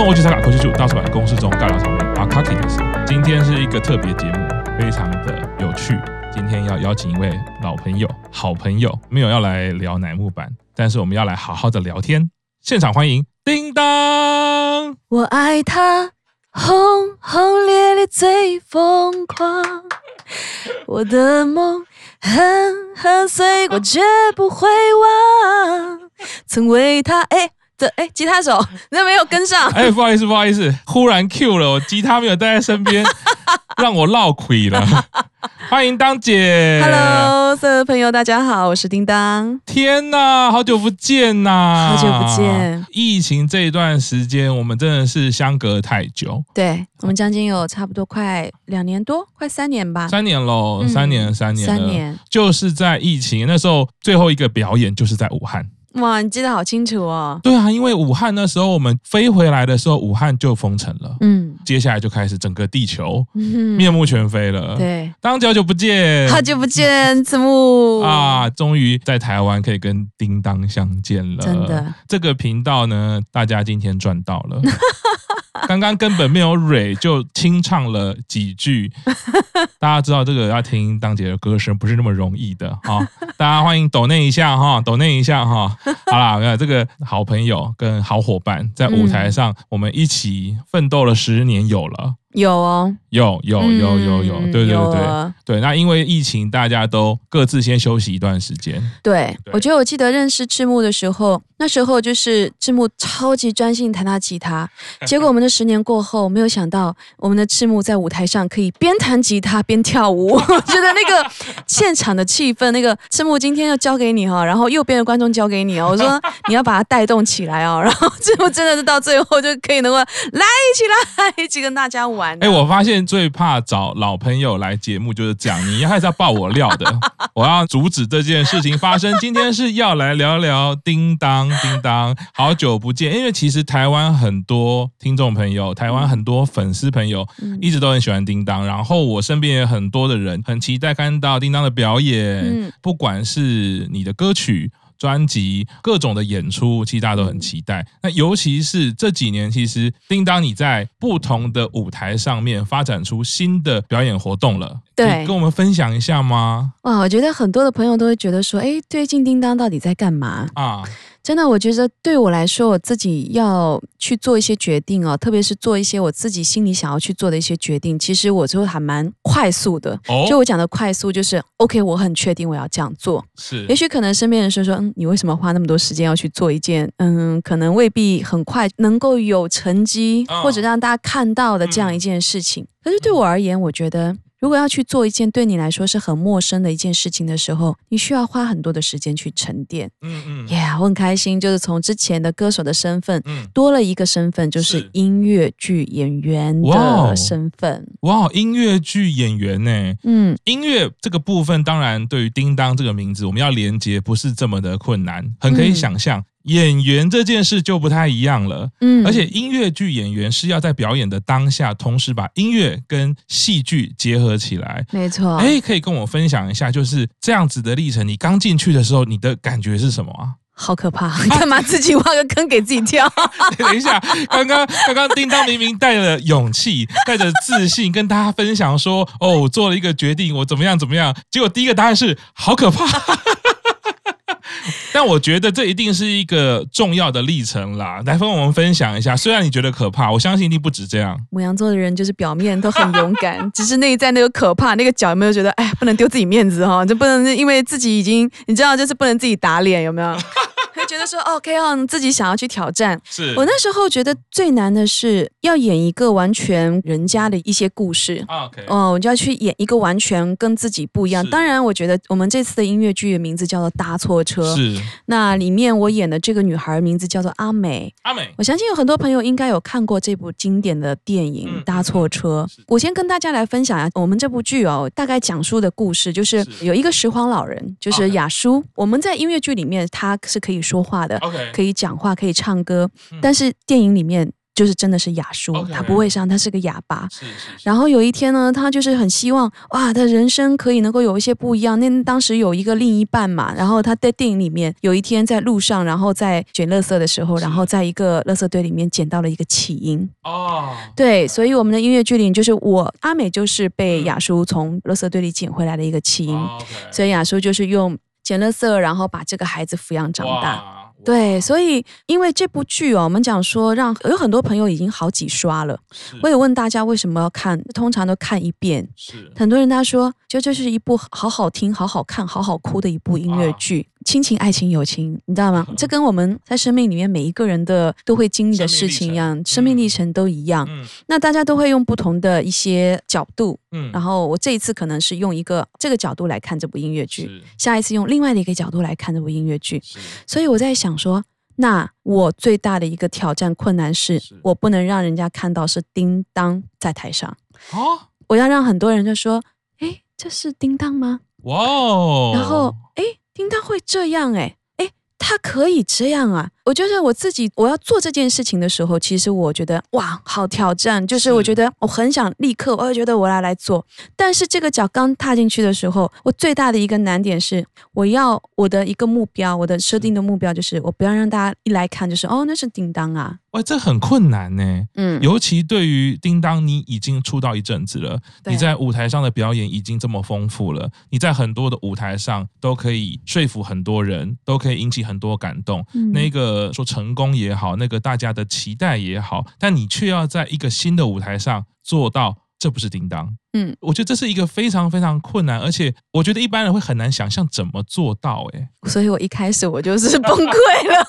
跟我去参加科技组大出版公司中尬聊场面阿卡奇的事。今天是一个特别节目，非常的有趣。今天要邀请一位老朋友、好朋友，没有要来聊乃木坂，但是我们要来好好的聊天。现场欢迎叮当，我爱他，轰轰烈烈最疯狂，我的梦狠狠碎，过绝不会忘，曾为他哎。对，哎，吉他手，那没有跟上。哎，不好意思，不好意思，忽然 Q 了，我吉他没有带在身边，让我落亏了。欢迎当姐，Hello，所有朋友，大家好，我是叮当。天哪，好久不见呐！好久不见。疫情这一段时间，我们真的是相隔太久。对，我们将近有差不多快两年多，快三年吧。三年喽，三年，三年，三年，就是在疫情那时候，最后一个表演就是在武汉。哇，你记得好清楚哦！对啊，因为武汉那时候我们飞回来的时候，武汉就封城了。嗯，接下来就开始整个地球面目全非了。对，当久久不见，好久不见，子木 啊，终于在台湾可以跟叮当相见了。真的，这个频道呢，大家今天赚到了。刚刚根本没有蕊，就清唱了几句。大家知道这个要听当姐的歌声不是那么容易的哈。大家欢迎抖内一下哈，抖内一下哈。好啦，这个好朋友跟好伙伴在舞台上，我们一起奋斗了十年有了。有哦，有有有有有，对对对对。那因为疫情，大家都各自先休息一段时间。对，我觉得我记得认识赤木的时候，那时候就是赤木超级专心弹他吉他。结果我们的十年过后，没有想到我们的赤木在舞台上可以边弹吉他边跳舞。我觉得那个现场的气氛，那个赤木今天要交给你哈，然后右边的观众交给你哦。我说 你要把它带动起来哦，然后赤木真的是到最后就可以能够来一起来一起跟大家舞。哎，我发现最怕找老朋友来节目就是这样，你还是要爆我料的，我要阻止这件事情发生。今天是要来聊聊叮当，叮当，好久不见。因为其实台湾很多听众朋友，台湾很多粉丝朋友一直都很喜欢叮当，然后我身边也很多的人很期待看到叮当的表演，不管是你的歌曲。专辑各种的演出，其实大家都很期待。那尤其是这几年，其实叮当你在不同的舞台上面发展出新的表演活动了，对，跟我们分享一下吗？哇，我觉得很多的朋友都会觉得说，哎，最近叮当到底在干嘛啊？真的，我觉得对我来说，我自己要去做一些决定哦，特别是做一些我自己心里想要去做的一些决定。其实我就还蛮快速的，哦、就我讲的快速，就是 OK，我很确定我要这样做。是，也许可能身边人说说，嗯，你为什么花那么多时间要去做一件，嗯，可能未必很快能够有成绩，或者让大家看到的这样一件事情。可是对我而言，我觉得。如果要去做一件对你来说是很陌生的一件事情的时候，你需要花很多的时间去沉淀。嗯嗯，Yeah，我很开心，就是从之前的歌手的身份，嗯，多了一个身份，就是音乐剧演员的身份。哇，哇，音乐剧演员呢？嗯，音乐这个部分，当然对于叮当这个名字，我们要连接不是这么的困难，很可以想象。嗯演员这件事就不太一样了，嗯，而且音乐剧演员是要在表演的当下，同时把音乐跟戏剧结合起来，没错。哎，可以跟我分享一下，就是这样子的历程。你刚进去的时候，你的感觉是什么啊？好可怕！干嘛自己挖个坑给自己跳？等一下，刚刚刚刚叮当明明带着勇气，带着自信跟大家分享说：“哦，我做了一个决定，我怎么样怎么样。”结果第一个答案是好可怕。但我觉得这一定是一个重要的历程啦，来跟我们分享一下。虽然你觉得可怕，我相信一定不止这样。牡羊座的人就是表面都很勇敢，只是内在那个可怕，那个脚有没有觉得，哎，不能丢自己面子哈，就不能因为自己已经，你知道，就是不能自己打脸，有没有？会觉得说 OK 哦，自己想要去挑战。是我那时候觉得最难的是要演一个完全人家的一些故事。OK，哦，我就要去演一个完全跟自己不一样。当然，我觉得我们这次的音乐剧的名字叫做《搭错车》。是。那里面我演的这个女孩名字叫做阿美。阿美。我相信有很多朋友应该有看过这部经典的电影《搭错车》。我先跟大家来分享一下我们这部剧哦，大概讲述的故事就是有一个拾荒老人，就是雅叔。我们在音乐剧里面他是可以说话的，可以讲话，可以唱歌，但是电影里面就是真的是哑叔，okay, 他不会唱，他是个哑巴。是是是。然后有一天呢，他就是很希望哇，他人生可以能够有一些不一样。那当时有一个另一半嘛，然后他在电影里面有一天在路上，然后在捡垃圾的时候，然后在一个垃圾堆里面捡到了一个弃婴。哦。对，所以我们的音乐剧里就是我阿美就是被雅叔从垃圾堆里捡回来的一个起因，哦 okay，所以雅叔就是用捡垃圾，然后把这个孩子抚养长大。对，所以因为这部剧哦，我们讲说让有很多朋友已经好几刷了。我也问大家为什么要看，通常都看一遍。是很多人他说，就这是一部好好听、好好看、好好哭的一部音乐剧。啊亲情、爱情、友情，你知道吗？这跟我们在生命里面每一个人的都会经历的事情一样，生命历程，程都一样。嗯。那大家都会用不同的一些角度。嗯。然后我这一次可能是用一个这个角度来看这部音乐剧，下一次用另外的一个角度来看这部音乐剧。所以我在想说，那我最大的一个挑战困难是，是我不能让人家看到是叮当在台上。哦。我要让很多人就说：“哎，这是叮当吗？”哇哦。然后，哎。叮当会这样哎哎，他可以这样啊！我觉得我自己我要做这件事情的时候，其实我觉得哇，好挑战。就是我觉得我很想立刻，我也觉得我要来做。但是这个脚刚踏进去的时候，我最大的一个难点是，我要我的一个目标，我的设定的目标就是，我不要让大家一来看就是哦，那是叮当啊。哇，这很困难呢。嗯，尤其对于叮当，你已经出道一阵子了，你在舞台上的表演已经这么丰富了，你在很多的舞台上都可以说服很多人，都可以引起很多感动。嗯，那个说成功也好，那个大家的期待也好，但你却要在一个新的舞台上做到，这不是叮当。嗯，我觉得这是一个非常非常困难，而且我觉得一般人会很难想象怎么做到。哎，所以我一开始我就是崩溃了。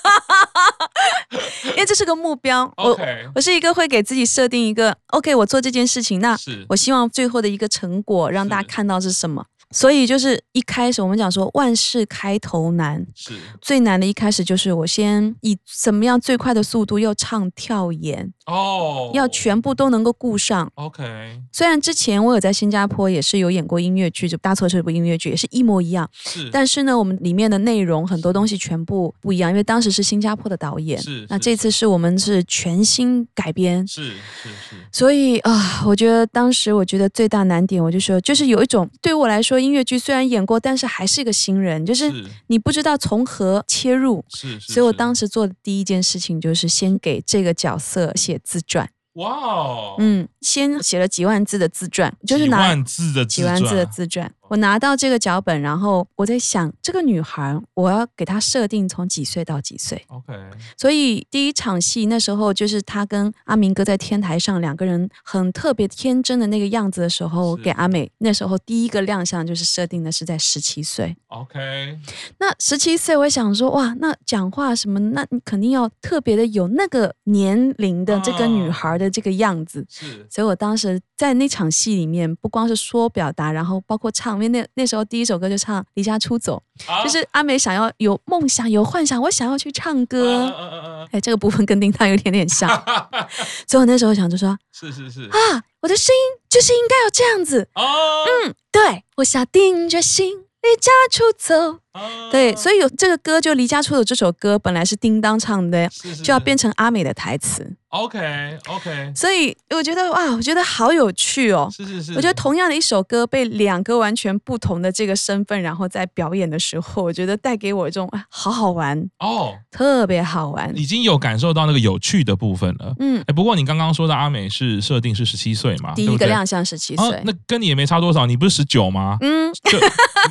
因为这是个目标.我我是一个会给自己设定一个 OK，我做这件事情，那我希望最后的一个成果让大家看到是什么。所以就是一开始我们讲说万事开头难，是。最难的一开始就是我先以怎么样最快的速度又唱跳演哦，要全部都能够顾上。OK，虽然之前我有在新加坡也是有演过音乐剧，就搭错车这部音乐剧也是一模一样，是，但是呢，我们里面的内容很多东西全部不一样，因为当时是新加坡的导演，是，那这次是。我们是全新改编，是是是，所以啊，我觉得当时我觉得最大难点，我就说就是有一种对于我来说。音乐剧虽然演过，但是还是一个新人，就是你不知道从何切入，是，是，是，所以我当时做的第一件事情就是先给这个角色写自传。哇哦，嗯，先写了几万字的自传，就是拿几万字的几万字的自传。我拿到这个脚本，然后我在想，这个女孩，我要给她设定从几岁到几岁？OK。所以第一场戏那时候，就是她跟阿明哥在天台上两个人很特别天真的那个样子的时候，给阿美那时候第一个亮相就是设定的是在十七岁。OK。那十七岁，我想说，哇，那讲话什么，那你肯定要特别的有那个年龄的这个女孩的这个样子。是。所以我当时在那场戏里面，不光是说表达，然后包括唱。因为那那时候第一首歌就唱《离家出走》，啊，就是阿美想要有梦想、有幻想，我想要去唱歌。哎，啊啊啊，这个部分跟叮当有点点像。所以我那时候想就说：是是是啊，我的声音就是应该要这样子。哦，嗯，对，我下定决心离家出走。对，所以有这个歌就《离家出走》这首歌本来是叮当唱的，是是是，就要变成阿美的台词。OK OK，所以我觉得哇，我觉得好有趣哦。是是是，我觉得同样的一首歌被两个完全不同的这个身份，然后在表演的时候，我觉得带给我一种啊，好好玩哦，特别好玩。已经有感受到那个有趣的部分了。嗯，哎，不过你刚刚说的阿美是设定是十七岁嘛？第一个亮相十七岁，哦，那跟你也没差多少，你不是十九吗？嗯，就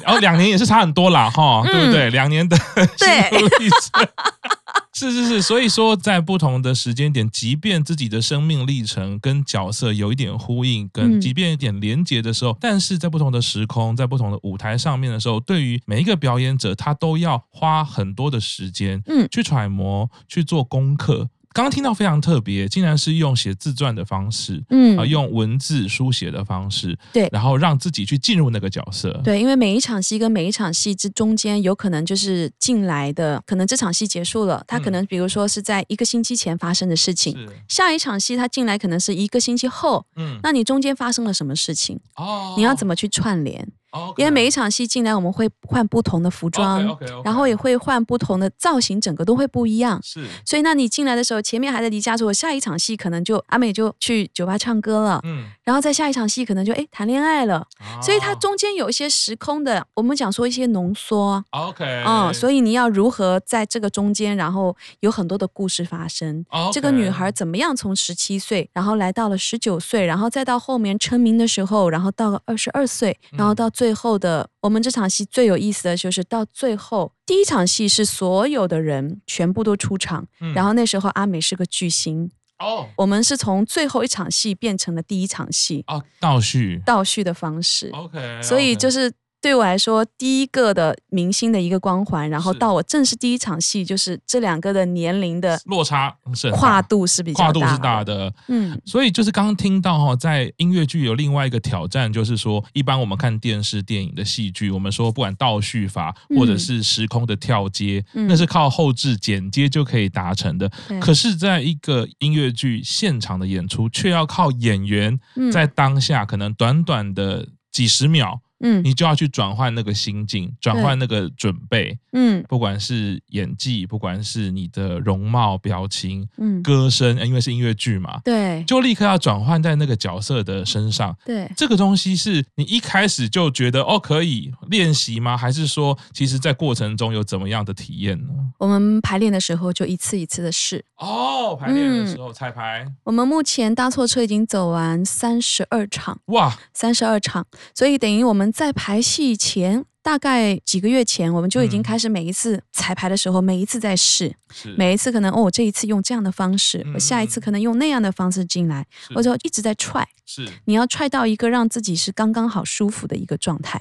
然后两年也是差很多啦，哈，对不对？两年的对。是是是，所以说在不同的时间点，即便自己的生命历程跟角色有一点呼应，跟即便有一点连结的时候，但是在不同的时空，在不同的舞台上面的时候，对于每一个表演者，他都要花很多的时间，嗯，去揣摩，去做功课。刚刚听到非常特别，竟然是用写自传的方式，嗯。啊，用文字书写的方式，对，然后让自己去进入那个角色，对，因为每一场戏跟每一场戏之中间，有可能就是进来的，可能这场戏结束了，他可能比如说是在一个星期前发生的事情，嗯、下一场戏他进来可能是一个星期后，嗯，那你中间发生了什么事情？哦，你要怎么去串联？，okay. 因为每一场戏进来，我们会换不同的服装，okay, okay, okay. 然后也会换不同的造型，整个都会不一样。是，所以那你进来的时候，前面还在离家出走，下一场戏可能就阿美就去酒吧唱歌了，嗯，然后在下一场戏可能就哎谈恋爱了，哦，所以它中间有一些时空的，我们讲说一些浓缩，OK，嗯，所以你要如何在这个中间，然后有很多的故事发生。这个女孩怎么样从十七岁，然后来到了十九岁，然后再到后面成名的时候，然后到了二十二岁，然后到最后的、嗯、我们这场戏最有意思的就是到最后第一场戏是所有的人全部都出场，嗯、然后那时候阿美是个巨星哦，我们是从最后一场戏变成了第一场戏哦，倒叙倒叙的方式 OK，, okay. 所以就是。对我来说，第一个的明星的一个光环，然后到我正式第一场戏，就是这两个的年龄的落差是跨度是比较跨度是大的，嗯，所以就是刚刚听到哈，在音乐剧有另外一个挑战，就是说，一般我们看电视电影的戏剧，我们说不管倒叙法或者是时空的跳接，嗯，那是靠后置剪接就可以达成的，可是，在一个音乐剧现场的演出，却要靠演员在当下可能短短的几十秒。嗯，你就要去转换那个心境，转换那个准备，嗯，不管是演技，不管是你的容貌、表情，嗯，歌声，因为是音乐剧嘛，对，就立刻要转换在那个角色的身上，对，这个东西是你一开始就觉得哦可以练习吗？还是说，其实在过程中有怎么样的体验呢？我们排练的时候就一次一次的试，哦，排练的时候彩排，我们目前搭错车已经走完三十二场，哇，三十二场，所以等于我们。在排戏前。大概几个月前，我们就已经开始每一次彩排的时候，嗯、每一次在试，每一次可能哦，我这一次用这样的方式，我、嗯、下一次可能用那样的方式进来，我就一直在踹。是，你要踹到一个让自己是刚刚好舒服的一个状态，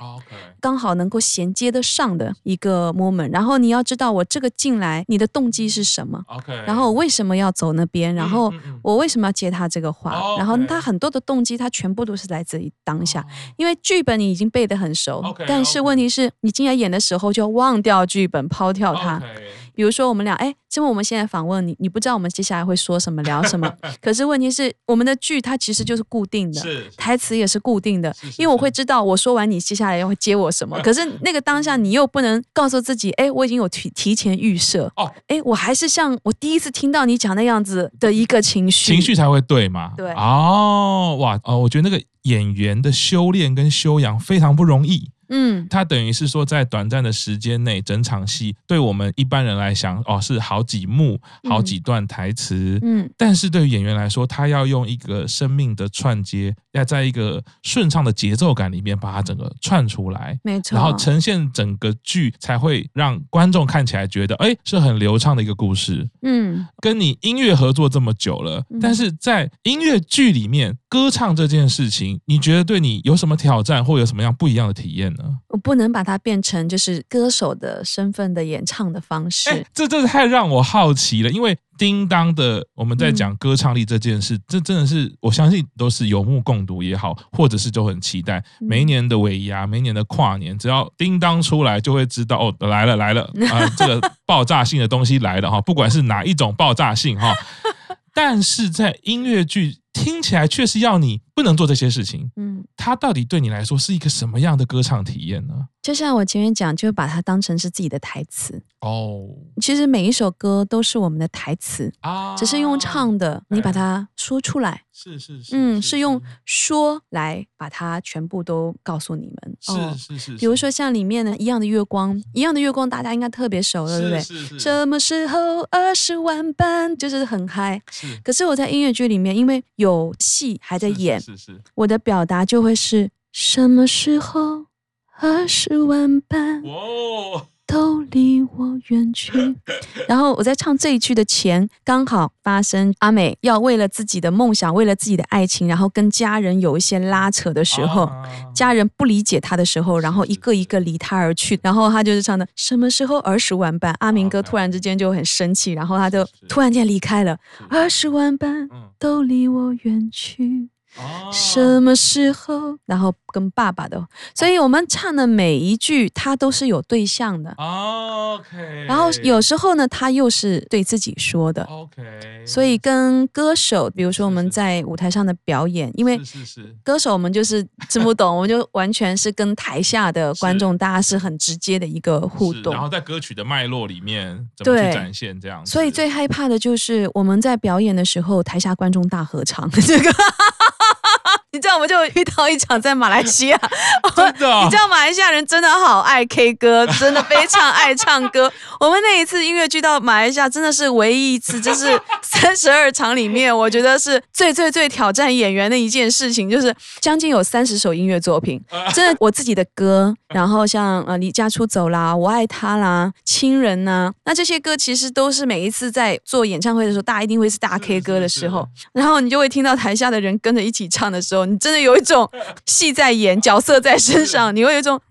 刚好能够衔接得上的一个 moment。然后你要知道我这个进来，你的动机是什么？Okay、然后我为什么要走那边？然后我为什么要接他这个话？嗯、然后他很多的动机，他全部都是来自于当下，哦、因为剧本你已经背得很熟，哦、但是问题是。是你进来演的时候就忘掉剧本，抛掉它。比如说我们俩，哎，这么我们现在访问你，你不知道我们接下来会说什么，聊什么。可是问题是，我们的剧它其实就是固定的，台词也是固定的，因为我会知道我说完你接下来要会接我什么。可是那个当下你又不能告诉自己，哎，我已经有提提前预设，哦，哎，我还是像我第一次听到你讲那样子的一个情绪，情绪才会对嘛？对，哦，哇，哦，我觉得那个演员的修炼跟修养非常不容易。嗯，他等于是说，在短暂的时间内，整场戏对我们一般人来讲，哦，是好几幕、好几段台词。嗯，但是对于演员来说，他要用一个生命的串接，要在一个顺畅的节奏感里面把它整个串出来，没错，然后呈现整个剧，才会让观众看起来觉得，哎，是很流畅的一个故事。嗯，跟你音乐合作这么久了，但是在音乐剧里面歌唱这件事情，你觉得对你有什么挑战，或有什么样不一样的体验呢？我不能把它变成就是歌手的身份的演唱的方式，欸、这真的太让我好奇了。因为叮当的我们在讲歌唱力这件事，嗯、这真的是我相信都是有目共睹也好，或者是就很期待每一年的尾牙，每一年的跨年，只要叮当出来，就会知道哦，来了来了啊、呃，这个爆炸性的东西来了哈，不管是哪一种爆炸性哈，但是在音乐剧。听起来确实要你不能做这些事情，嗯，它到底对你来说是一个什么样的歌唱体验呢？就像我前面讲，就把它当成是自己的台词哦。其实每一首歌都是我们的台词啊，只是用唱的，你把它说出来，是是是，嗯，是用说来把它全部都告诉你们。是是是，比如说像里面的一样的月光，一样的月光，大家应该特别熟了，对不对？是是。什么时候二十万般，就是很嗨。是。可是我在音乐剧里面，因为有戏还在演，是是。我的表达就会是什么时候。二十万般都离我远去，然后我在唱这一句的前，刚好发生阿美要为了自己的梦想，为了自己的爱情，然后跟家人有一些拉扯的时候，家人不理解他的时候，然后一个一个离他而去，然后他就是唱的什么时候儿时玩伴，阿明哥突然之间就很生气，然后他就突然间离开了，儿时玩伴都离我远去。哦、什么时候？然后跟爸爸的，所以我们唱的每一句，他都是有对象的。哦、OK。然后有时候呢，他又是对自己说的。OK。所以跟歌手，比如说我们在舞台上的表演，是是是，因为是是歌手，我们就是听不懂，我们就完全是跟台下的观众，大家是很直接的一个互动。然后在歌曲的脉络里面，怎么去展现这样子？所以最害怕的就是我们在表演的时候，台下观众大合唱这个。你知道，我们就遇到一场在马来西亚，真的、哦，你知道马来西亚人真的好爱 K 歌，真的非常爱唱歌。我们那一次音乐剧到马来西亚，真的是唯一一次，就是三十二场里面，我觉得是最最最挑战演员的一件事情，就是将近有三十首音乐作品，真的我自己的歌，然后像呃离家出走啦，我爱他啦，亲人呐、啊，那这些歌其实都是每一次在做演唱会的时候，大家一定会是大 K 歌的时候，然后你就会听到台下的人跟着一起唱的时候。你真的有一种戏在演，角色在身上，你会有一种，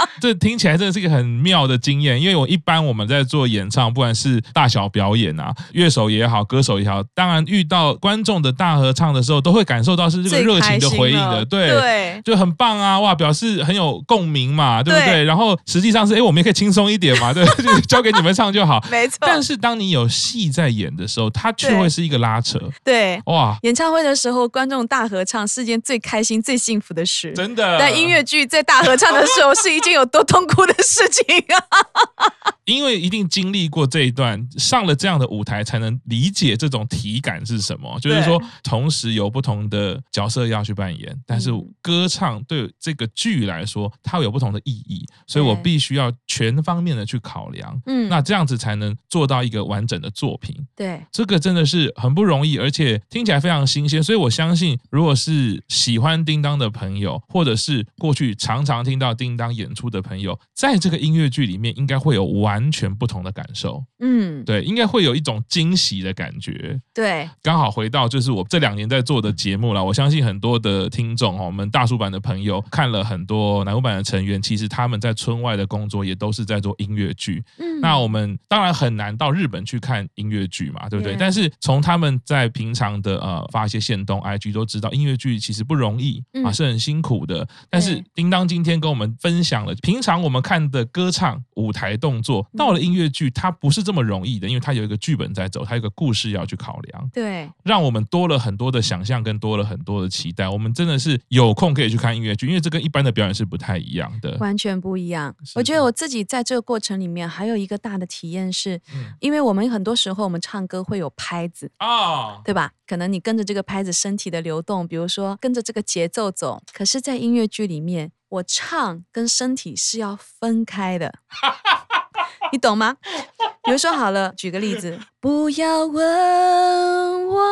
这听起来真的是一个很妙的经验。因为我一般我们在做演唱，不管是大小表演啊，乐手也好，歌手也好，当然遇到观众的大合唱的时候，都会感受到是这个热情的回应的，对，对，就很棒啊，哇，表示很有共鸣嘛，对不对？对，然后实际上是，哎，我们也可以轻松一点嘛，对，就交给你们唱就好，没错。但是当你有戏在演的时候，它却会是一个拉扯，对，哇，演唱会的时候。观众大合唱是件最开心、最幸福的事，真的。但音乐剧在大合唱的时候是一件有多痛苦的事情啊！因为一定经历过这一段，上了这样的舞台，才能理解这种体感是什么。就是说，同时有不同的角色要去扮演，但是歌唱对这个剧来说，它有不同的意义，所以我必须要全方面的去考量。嗯，那这样子才能做到一个完整的作品。对，这个真的是很不容易，而且听起来非常新鲜。所以我相信，如果是喜欢叮当的朋友，或者是过去常常听到叮当演出的朋友，在这个音乐剧里面，应该会有完全不同的感受。嗯，对，应该会有一种惊喜的感觉。对，刚好回到就是我这两年在做的节目了。我相信很多的听众哈，我们大叔版的朋友看了很多南湖版的成员，其实他们在村外的工作也都是在做音乐剧。嗯，那我们当然很难到日本去看音乐剧嘛，对不对？但是从他们在平常的呃发一些线动 IG 都知道，音乐剧其实不容易啊，是很辛苦的。但是叮当今天跟我们分享了，平常我们看的歌唱舞台动作，到了音乐剧，它不是这么容易的，因为它有一个剧本在走，它有一个故事要去考量。对，让我们多了很多的想象，跟多了很多的期待。我们真的是有空可以去看音乐剧，因为这跟一般的表演是不太一样的，完全不一样。我觉得我自己在这个过程里面还有一个大的体验是，因为我们很多时候我们唱歌会有拍子啊，对吧？可能你跟着这个拍子，身体的流动，比如说跟着这个节奏走。可是，在音乐剧里面，我唱跟身体是要分开的，你懂吗？比如说好了，举个例子，不要问我，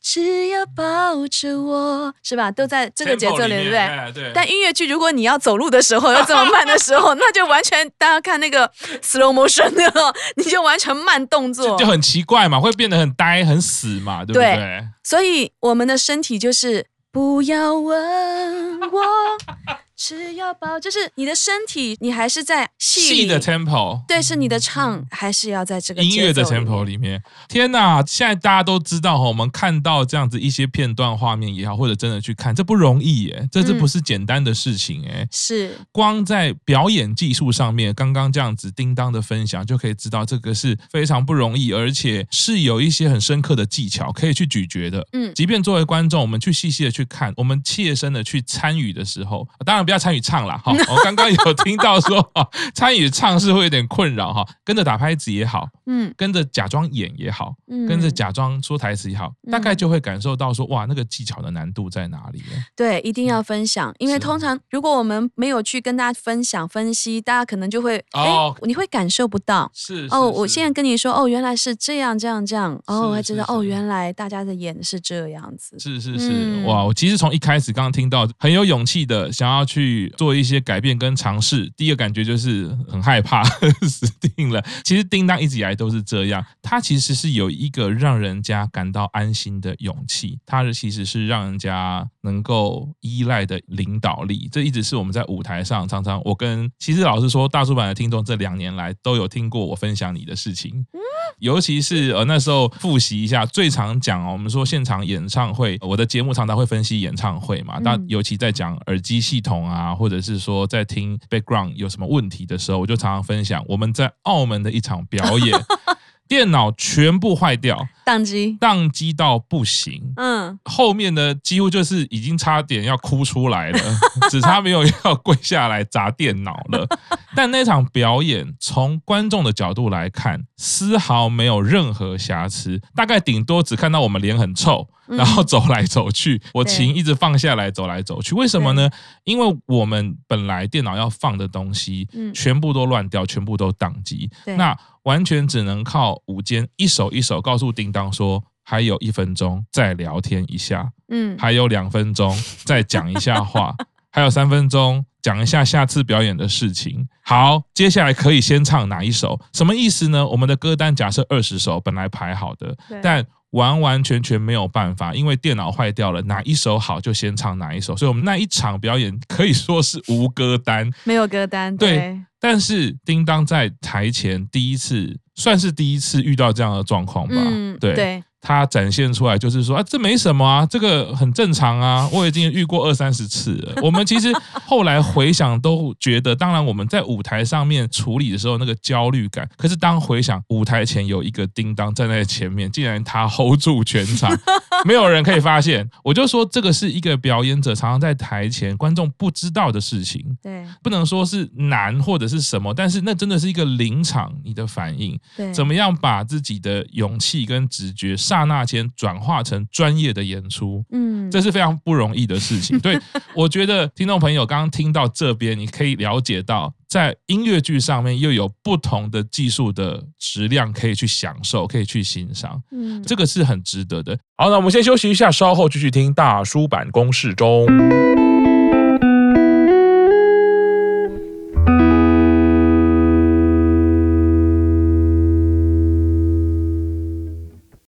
只要抱着我，是吧？都在这个节奏里，对不对？对。但音乐剧，如果你要走路的时候要这么慢的时候，那就完全大家看那个 slow motion 的，你就完全慢动作，就，就很奇怪嘛，会变得很呆、很死嘛，对不对？对。所以我们的身体就是不要问我。只要抱，就是你的身体，你还是在戏的 tempo，对，是你的唱，还是要在这个音乐的 tempo 里面。天哪，现在大家都知道哈，我们看到这样子一些片段画面也好，或者真的去看，这不容易耶，这这不是简单的事情哎、嗯。是，光在表演技术上面，刚刚这样子叮当的分享就可以知道，这个是非常不容易，而且是有一些很深刻的技巧可以去咀嚼的。嗯，即便作为观众，我们去细细的去看，我们切身的去参与的时候，当然。不要参与唱啦哈，我刚刚有听到说，参与唱是会有点困扰哈，跟着打拍子也好，嗯，跟着假装演也好，嗯，跟着假装说台词也好，大概就会感受到说，哇，那个技巧的难度在哪里？对，一定要分享，因为通常如果我们没有去跟大家分享分析，大家可能就会，哦，你会感受不到，是哦，我现在跟你说，哦，原来是这样这样这样，哦，我还知道，哦，原来大家的演是这样子，是是是，哇，我其实从一开始刚刚听到很有勇气的想要去。做一些改变跟尝试，第一个感觉就是很害怕，死定了。其实叮当一直以来都是这样，他其实是有一个让人家感到安心的勇气，他其实是让人家能够依赖的领导力。这一直是我们在舞台上常常，我跟其实老实说，大叔版的听众这两年来都有听过我分享你的事情。尤其是呃那时候复习一下，最常讲哦，我们说现场演唱会，我的节目常常会分析演唱会嘛。但尤其在讲耳机系统啊，或者是说在听 background 有什么问题的时候，我就常常分享我们在澳门的一场表演。电脑全部坏掉，宕机，宕机到不行。嗯，后面呢，几乎就是已经差点要哭出来了，只差没有要跪下来砸电脑了。但那场表演从观众的角度来看，丝毫没有任何瑕疵，大概顶多只看到我们脸很臭。然后走来走去，我琴一直放下来，走来走去。为什么呢？因为我们本来电脑要放的东西，全部都乱掉，全部都宕机。那完全只能靠舞间一首一首告诉叮当说，还有一分钟再聊天一下，嗯，还有两分钟再讲一下话，还有三分钟讲一下下次表演的事情。好，接下来可以先唱哪一首？什么意思呢？我们的歌单假设二十首本来排好的，但完完全全没有办法，因为电脑坏掉了，哪一首好就先唱哪一首，所以我们那一场表演可以说是无歌单，没有歌单。对，对，但是叮当在台前第一次，算是第一次遇到这样的状况吧。嗯，对。对他展现出来就是说啊，这没什么啊，这个很正常啊，我已经遇过二三十次了。我们其实后来回想都觉得，当然我们在舞台上面处理的时候那个焦虑感，可是当回想舞台前有一个叮当站在前面，竟然他 hold 住全场，没有人可以发现。我就说这个是一个表演者常常在台前观众不知道的事情，对，不能说是难或者是什么，但是那真的是一个临场你的反应，对，怎么样把自己的勇气跟直觉上。刹那间转化成专业的演出，嗯，这是非常不容易的事情。对，我觉得听众朋友刚刚听到这边，你可以了解到，在音乐剧上面又有不同的技术的质量可以去享受，可以去欣赏，嗯，这个是很值得的。好，那我们先休息一下，稍后继续听大叔版公式中。